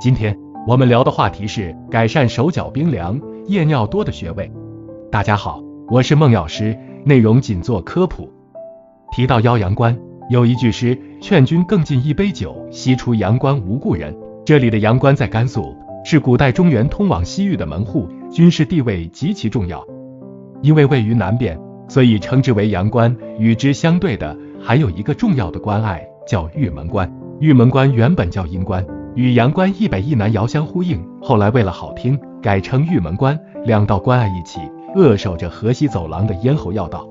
今天我们聊的话题是改善手脚冰凉、夜尿多的穴位。大家好，我是孟药师，内容仅做科普。提到腰阳关，有一句诗：“劝君更尽一杯酒，西出阳关无故人。”这里的阳关在甘肃，是古代中原通往西域的门户，军事地位极其重要。因为位于南边，所以称之为阳关。与之相对的还有一个重要的关隘，叫玉门关。玉门关原本叫阴关。与阳关一北一南遥相呼应，后来为了好听，改称玉门关。两道关隘一起，扼守着河西走廊的咽喉要道。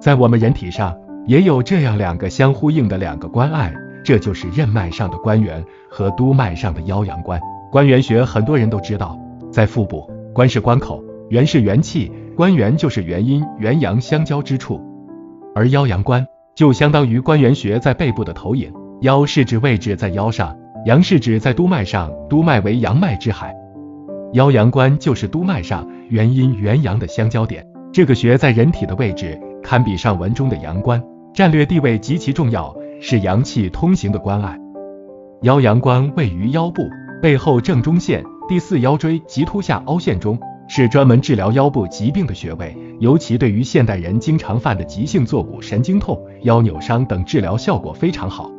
在我们人体上，也有这样两个相呼应的两个关隘，这就是任脉上的关元和督脉上的腰阳关。关元穴很多人都知道，在腹部，关是关口，元是元气，关元就是元阴元阳相交之处，而腰阳关就相当于关元穴在背部的投影。腰是指位置在腰上。阳是指在督脉上，督脉为阳脉之海，腰阳关就是督脉上元阴元阳的相交点。这个穴在人体的位置堪比上文中的阳关，战略地位极其重要，是阳气通行的关隘。腰阳关位于腰部背后正中线第四腰椎棘突下凹陷中，是专门治疗腰部疾病的穴位，尤其对于现代人经常犯的急性坐骨神经痛、腰扭伤等治疗效果非常好。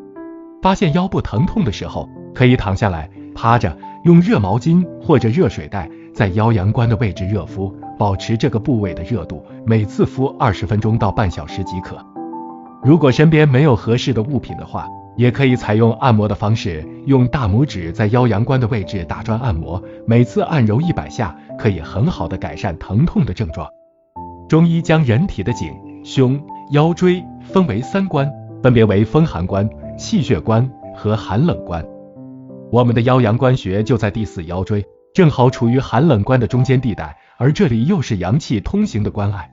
发现腰部疼痛的时候，可以躺下来，趴着，用热毛巾或者热水袋在腰阳关的位置热敷，保持这个部位的热度，每次敷二十分钟到半小时即可。如果身边没有合适的物品的话，也可以采用按摩的方式，用大拇指在腰阳关的位置打转按摩，每次按揉一百下，可以很好的改善疼痛的症状。中医将人体的颈、胸、腰椎分为三关，分别为风寒关。气血关和寒冷关，我们的腰阳关穴就在第四腰椎，正好处于寒冷关的中间地带，而这里又是阳气通行的关隘。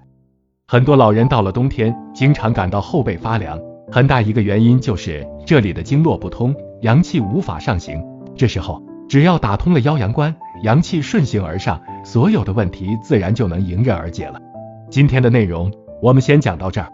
很多老人到了冬天，经常感到后背发凉，很大一个原因就是这里的经络不通，阳气无法上行。这时候，只要打通了腰阳关，阳气顺行而上，所有的问题自然就能迎刃而解了。今天的内容我们先讲到这儿。